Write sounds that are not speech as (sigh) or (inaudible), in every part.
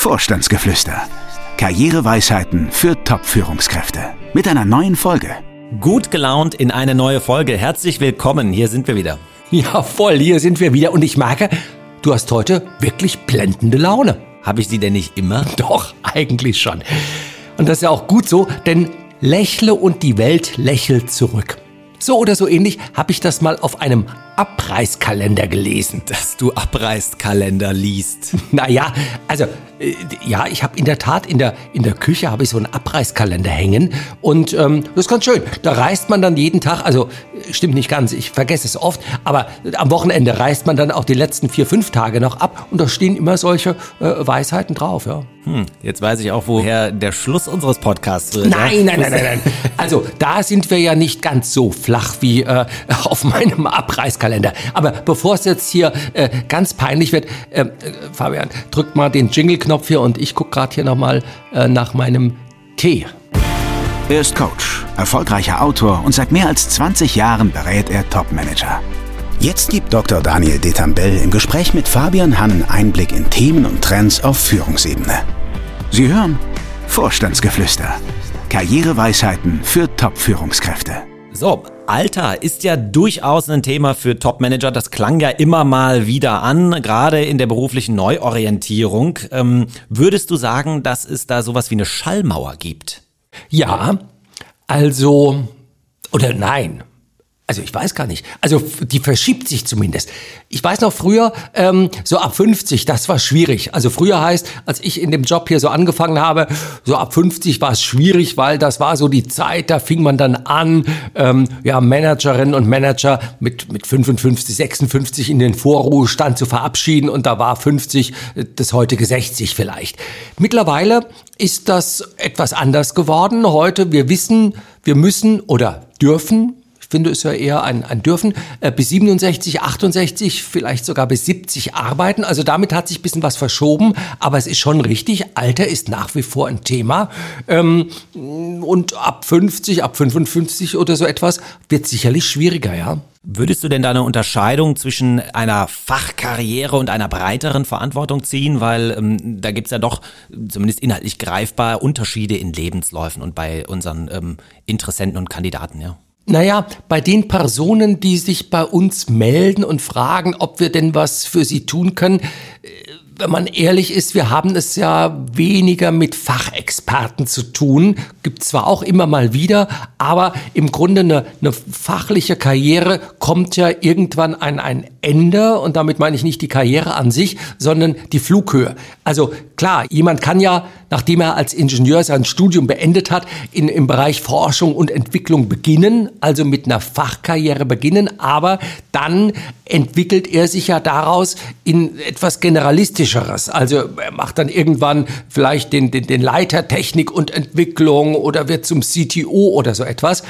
Vorstandsgeflüster. Karriereweisheiten für Top-Führungskräfte. Mit einer neuen Folge. Gut gelaunt in eine neue Folge. Herzlich willkommen. Hier sind wir wieder. Ja, voll, hier sind wir wieder. Und ich merke, du hast heute wirklich blendende Laune. Habe ich sie denn nicht immer? (laughs) Doch, eigentlich schon. Und das ist ja auch gut so, denn lächle und die Welt lächelt zurück. So oder so ähnlich habe ich das mal auf einem Abreißkalender gelesen. Dass du Abreißkalender liest. (laughs) Naja, also äh, ja, ich habe in der Tat in der, in der Küche habe ich so einen Abreißkalender hängen und ähm, das ist ganz schön. Da reist man dann jeden Tag, also äh, stimmt nicht ganz, ich vergesse es oft, aber am Wochenende reist man dann auch die letzten vier, fünf Tage noch ab und da stehen immer solche äh, Weisheiten drauf, ja. Hm, jetzt weiß ich auch, woher der Schluss unseres Podcasts wird. Nein, nein, nein, nein, nein. Also da sind wir ja nicht ganz so flach wie äh, (laughs) auf meinem Abreißkalender. Aber bevor es jetzt hier äh, ganz peinlich wird, äh, äh Fabian, drück mal den Jingle-Knopf hier und ich gucke gerade hier nochmal äh, nach meinem Tee. Er ist Coach, erfolgreicher Autor und seit mehr als 20 Jahren berät er Topmanager. Jetzt gibt Dr. Daniel Detambell im Gespräch mit Fabian Hannen Einblick in Themen und Trends auf Führungsebene. Sie hören Vorstandsgeflüster. Karriereweisheiten für Top-Führungskräfte. So, Alter ist ja durchaus ein Thema für Top-Manager. Das klang ja immer mal wieder an, gerade in der beruflichen Neuorientierung. Ähm, würdest du sagen, dass es da sowas wie eine Schallmauer gibt? Ja, also, oder nein, also ich weiß gar nicht. Also die verschiebt sich zumindest. Ich weiß noch früher, ähm, so ab 50, das war schwierig. Also früher heißt, als ich in dem Job hier so angefangen habe, so ab 50 war es schwierig, weil das war so die Zeit, da fing man dann an, ähm, ja, Managerinnen und Manager mit, mit 55, 56 in den Vorruhestand zu verabschieden und da war 50 äh, das heutige 60 vielleicht. Mittlerweile ist das etwas anders geworden. Heute, wir wissen, wir müssen oder dürfen finde es ja eher ein, ein Dürfen, äh, bis 67, 68, vielleicht sogar bis 70 arbeiten. Also damit hat sich ein bisschen was verschoben, aber es ist schon richtig, Alter ist nach wie vor ein Thema. Ähm, und ab 50, ab 55 oder so etwas wird sicherlich schwieriger, ja. Würdest du denn da eine Unterscheidung zwischen einer Fachkarriere und einer breiteren Verantwortung ziehen? Weil ähm, da gibt's ja doch zumindest inhaltlich greifbar Unterschiede in Lebensläufen und bei unseren ähm, Interessenten und Kandidaten, ja. Naja, bei den Personen, die sich bei uns melden und fragen, ob wir denn was für sie tun können, äh, wenn man ehrlich ist, wir haben es ja weniger mit Fachexperten zu tun. Gibt zwar auch immer mal wieder, aber im Grunde eine, eine fachliche Karriere kommt ja irgendwann an ein Ende und damit meine ich nicht die Karriere an sich, sondern die Flughöhe. Also klar, jemand kann ja, nachdem er als Ingenieur sein Studium beendet hat, in, im Bereich Forschung und Entwicklung beginnen, also mit einer Fachkarriere beginnen, aber dann entwickelt er sich ja daraus in etwas Generalistischeres. Also er macht dann irgendwann vielleicht den, den, den Leiter Technik und Entwicklung oder wird zum CTO oder so etwas.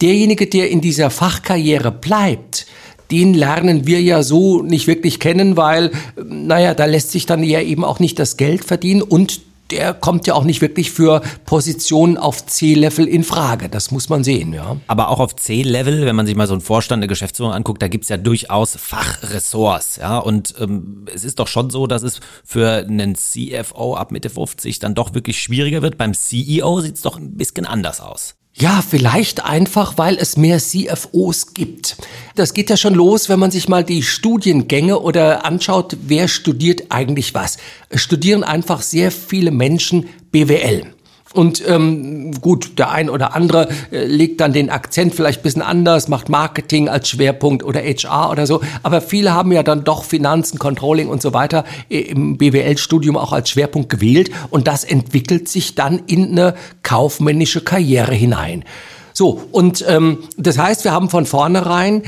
Derjenige, der in dieser Fachkarriere bleibt, den lernen wir ja so nicht wirklich kennen, weil, naja, da lässt sich dann ja eben auch nicht das Geld verdienen und der kommt ja auch nicht wirklich für Positionen auf C-Level in Frage. Das muss man sehen, ja. Aber auch auf C-Level, wenn man sich mal so einen Vorstand, eine Geschäftsführung anguckt, da gibt's ja durchaus Fachressorts, ja. Und ähm, es ist doch schon so, dass es für einen CFO ab Mitte 50 dann doch wirklich schwieriger wird. Beim CEO sieht's doch ein bisschen anders aus. Ja, vielleicht einfach, weil es mehr CFOs gibt. Das geht ja schon los, wenn man sich mal die Studiengänge oder anschaut, wer studiert eigentlich was. Es studieren einfach sehr viele Menschen BWL. Und ähm, gut, der ein oder andere äh, legt dann den Akzent vielleicht bisschen anders, macht Marketing als Schwerpunkt oder HR oder so. Aber viele haben ja dann doch Finanzen, Controlling und so weiter im BWL-Studium auch als Schwerpunkt gewählt. Und das entwickelt sich dann in eine kaufmännische Karriere hinein. So, und ähm, das heißt, wir haben von vornherein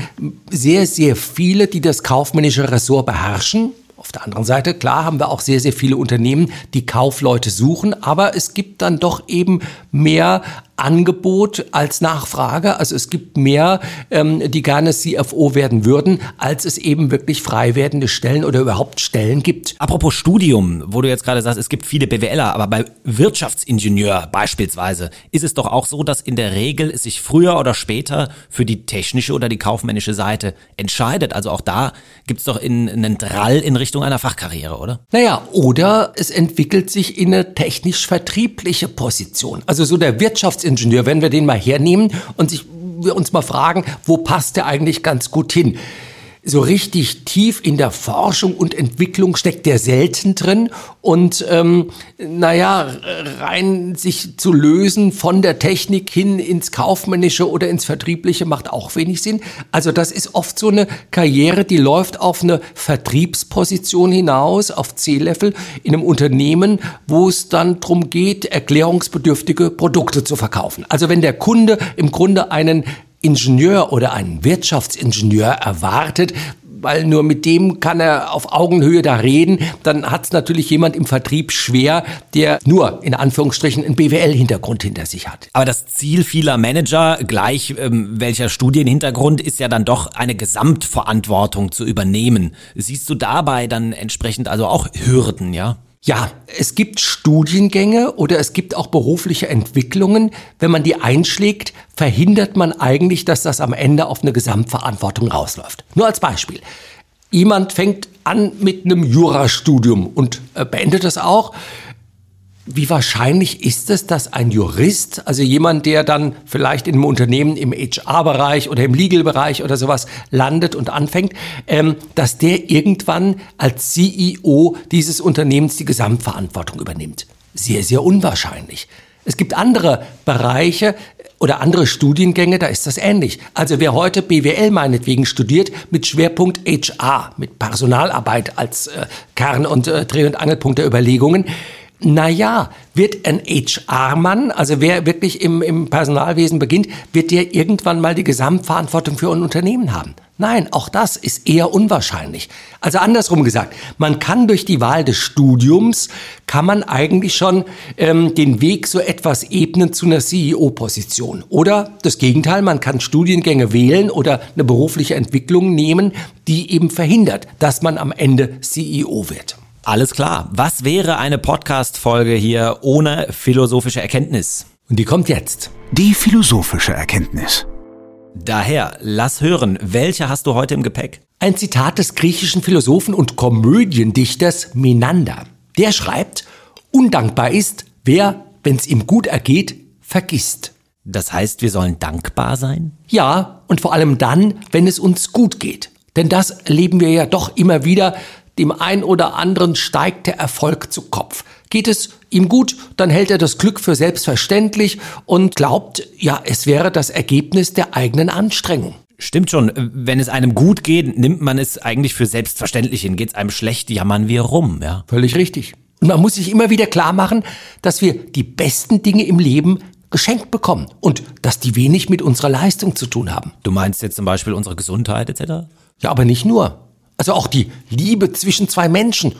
sehr, sehr viele, die das kaufmännische Ressort beherrschen. Auf der anderen Seite, klar, haben wir auch sehr, sehr viele Unternehmen, die Kaufleute suchen, aber es gibt dann doch eben mehr Angebot als Nachfrage. Also es gibt mehr, ähm, die gerne CFO werden würden, als es eben wirklich frei werdende Stellen oder überhaupt Stellen gibt. Apropos Studium, wo du jetzt gerade sagst, es gibt viele BWLer, aber bei Wirtschaftsingenieur beispielsweise ist es doch auch so, dass in der Regel es sich früher oder später für die technische oder die kaufmännische Seite entscheidet. Also auch da gibt es doch in, einen Drall in Richtung einer Fachkarriere, oder? Naja, oder es entwickelt sich in eine technisch-vertriebliche Position. Also so der Wirtschaftsingenieur, wenn wir den mal hernehmen und sich, wir uns mal fragen, wo passt der eigentlich ganz gut hin? So richtig tief in der Forschung und Entwicklung steckt der selten drin. Und ähm, naja, rein sich zu lösen von der Technik hin ins Kaufmännische oder ins Vertriebliche macht auch wenig Sinn. Also das ist oft so eine Karriere, die läuft auf eine Vertriebsposition hinaus, auf C-Level in einem Unternehmen, wo es dann darum geht, erklärungsbedürftige Produkte zu verkaufen. Also wenn der Kunde im Grunde einen Ingenieur oder einen Wirtschaftsingenieur erwartet, weil nur mit dem kann er auf Augenhöhe da reden, dann hat es natürlich jemand im Vertrieb schwer, der nur in Anführungsstrichen einen BWL-Hintergrund hinter sich hat. Aber das Ziel vieler Manager, gleich ähm, welcher Studienhintergrund, ist ja dann doch eine Gesamtverantwortung zu übernehmen. Siehst du dabei dann entsprechend also auch Hürden, ja? Ja, es gibt Studiengänge oder es gibt auch berufliche Entwicklungen. Wenn man die einschlägt, verhindert man eigentlich, dass das am Ende auf eine Gesamtverantwortung rausläuft. Nur als Beispiel. Jemand fängt an mit einem Jurastudium und äh, beendet es auch wie wahrscheinlich ist es, dass ein Jurist, also jemand, der dann vielleicht in einem Unternehmen im HR-Bereich oder im Legal-Bereich oder sowas landet und anfängt, ähm, dass der irgendwann als CEO dieses Unternehmens die Gesamtverantwortung übernimmt? Sehr, sehr unwahrscheinlich. Es gibt andere Bereiche oder andere Studiengänge, da ist das ähnlich. Also wer heute BWL meinetwegen studiert mit Schwerpunkt HR, mit Personalarbeit als äh, Kern- und äh, Dreh- und Angelpunkt der Überlegungen, naja, wird ein HR-Mann, also wer wirklich im, im Personalwesen beginnt, wird der irgendwann mal die Gesamtverantwortung für ein Unternehmen haben? Nein, auch das ist eher unwahrscheinlich. Also andersrum gesagt, man kann durch die Wahl des Studiums, kann man eigentlich schon ähm, den Weg so etwas ebnen zu einer CEO-Position. Oder das Gegenteil, man kann Studiengänge wählen oder eine berufliche Entwicklung nehmen, die eben verhindert, dass man am Ende CEO wird. Alles klar. Was wäre eine Podcast-Folge hier ohne philosophische Erkenntnis? Und die kommt jetzt. Die philosophische Erkenntnis. Daher, lass hören, welche hast du heute im Gepäck? Ein Zitat des griechischen Philosophen und Komödiendichters Menander. Der schreibt, undankbar ist, wer, wenn es ihm gut ergeht, vergisst. Das heißt, wir sollen dankbar sein? Ja, und vor allem dann, wenn es uns gut geht. Denn das erleben wir ja doch immer wieder, dem ein oder anderen steigt der Erfolg zu Kopf. Geht es ihm gut, dann hält er das Glück für selbstverständlich und glaubt, ja, es wäre das Ergebnis der eigenen Anstrengung. Stimmt schon, wenn es einem gut geht, nimmt man es eigentlich für selbstverständlich hin. Geht es einem schlecht, jammern wir rum, ja. Völlig richtig. Und man muss sich immer wieder klar machen, dass wir die besten Dinge im Leben geschenkt bekommen und dass die wenig mit unserer Leistung zu tun haben. Du meinst jetzt zum Beispiel unsere Gesundheit etc.? Ja, aber nicht nur. Also auch die Liebe zwischen zwei Menschen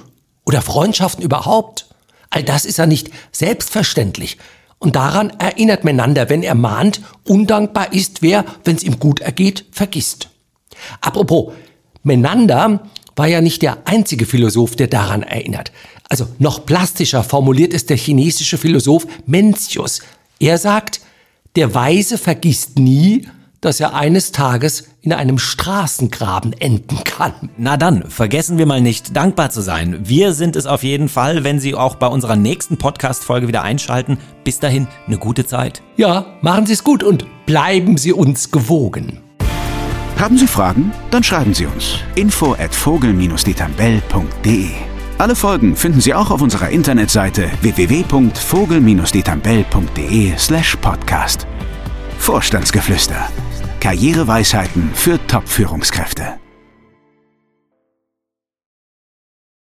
oder Freundschaften überhaupt. All das ist ja nicht selbstverständlich. Und daran erinnert Menander, wenn er mahnt, undankbar ist wer, wenn es ihm gut ergeht, vergisst. Apropos, Menander war ja nicht der einzige Philosoph, der daran erinnert. Also noch plastischer formuliert es der chinesische Philosoph Mencius. Er sagt, der Weise vergisst nie, dass er eines Tages in einem Straßengraben enden kann. Na dann, vergessen wir mal nicht, dankbar zu sein. Wir sind es auf jeden Fall, wenn Sie auch bei unserer nächsten Podcast-Folge wieder einschalten. Bis dahin, eine gute Zeit. Ja, machen Sie es gut und bleiben Sie uns gewogen. Haben Sie Fragen? Dann schreiben Sie uns. Info at vogel-detambell.de Alle Folgen finden Sie auch auf unserer Internetseite www.vogel-detambell.de slash podcast. Vorstandsgeflüster Karriereweisheiten für Top-Führungskräfte.